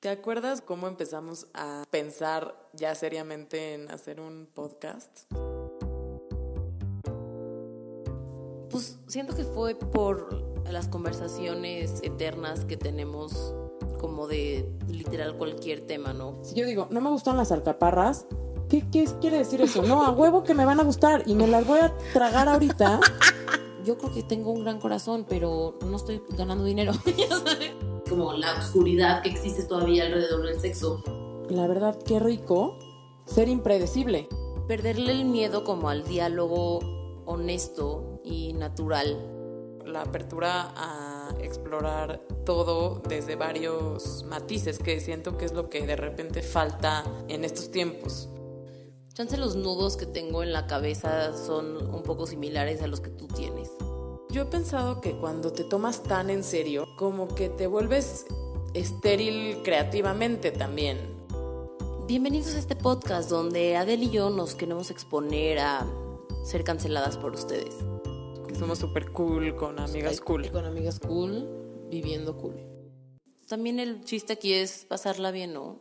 ¿Te acuerdas cómo empezamos a pensar ya seriamente en hacer un podcast? Pues siento que fue por las conversaciones eternas que tenemos como de literal cualquier tema, ¿no? Si yo digo, no me gustan las alcaparras, ¿qué, qué quiere decir eso? No, a huevo que me van a gustar y me las voy a tragar ahorita. Yo creo que tengo un gran corazón, pero no estoy ganando dinero, ya sabes como la oscuridad que existe todavía alrededor del sexo. La verdad, qué rico ser impredecible. Perderle el miedo como al diálogo honesto y natural. La apertura a explorar todo desde varios matices, que siento que es lo que de repente falta en estos tiempos. Chance los nudos que tengo en la cabeza son un poco similares a los que tú tienes. Yo he pensado que cuando te tomas tan en serio, como que te vuelves estéril creativamente también. Bienvenidos a este podcast donde Adele y yo nos queremos exponer a ser canceladas por ustedes. Somos súper cool con amigas cool. Con amigas cool, viviendo cool. También el chiste aquí es pasarla bien, ¿no?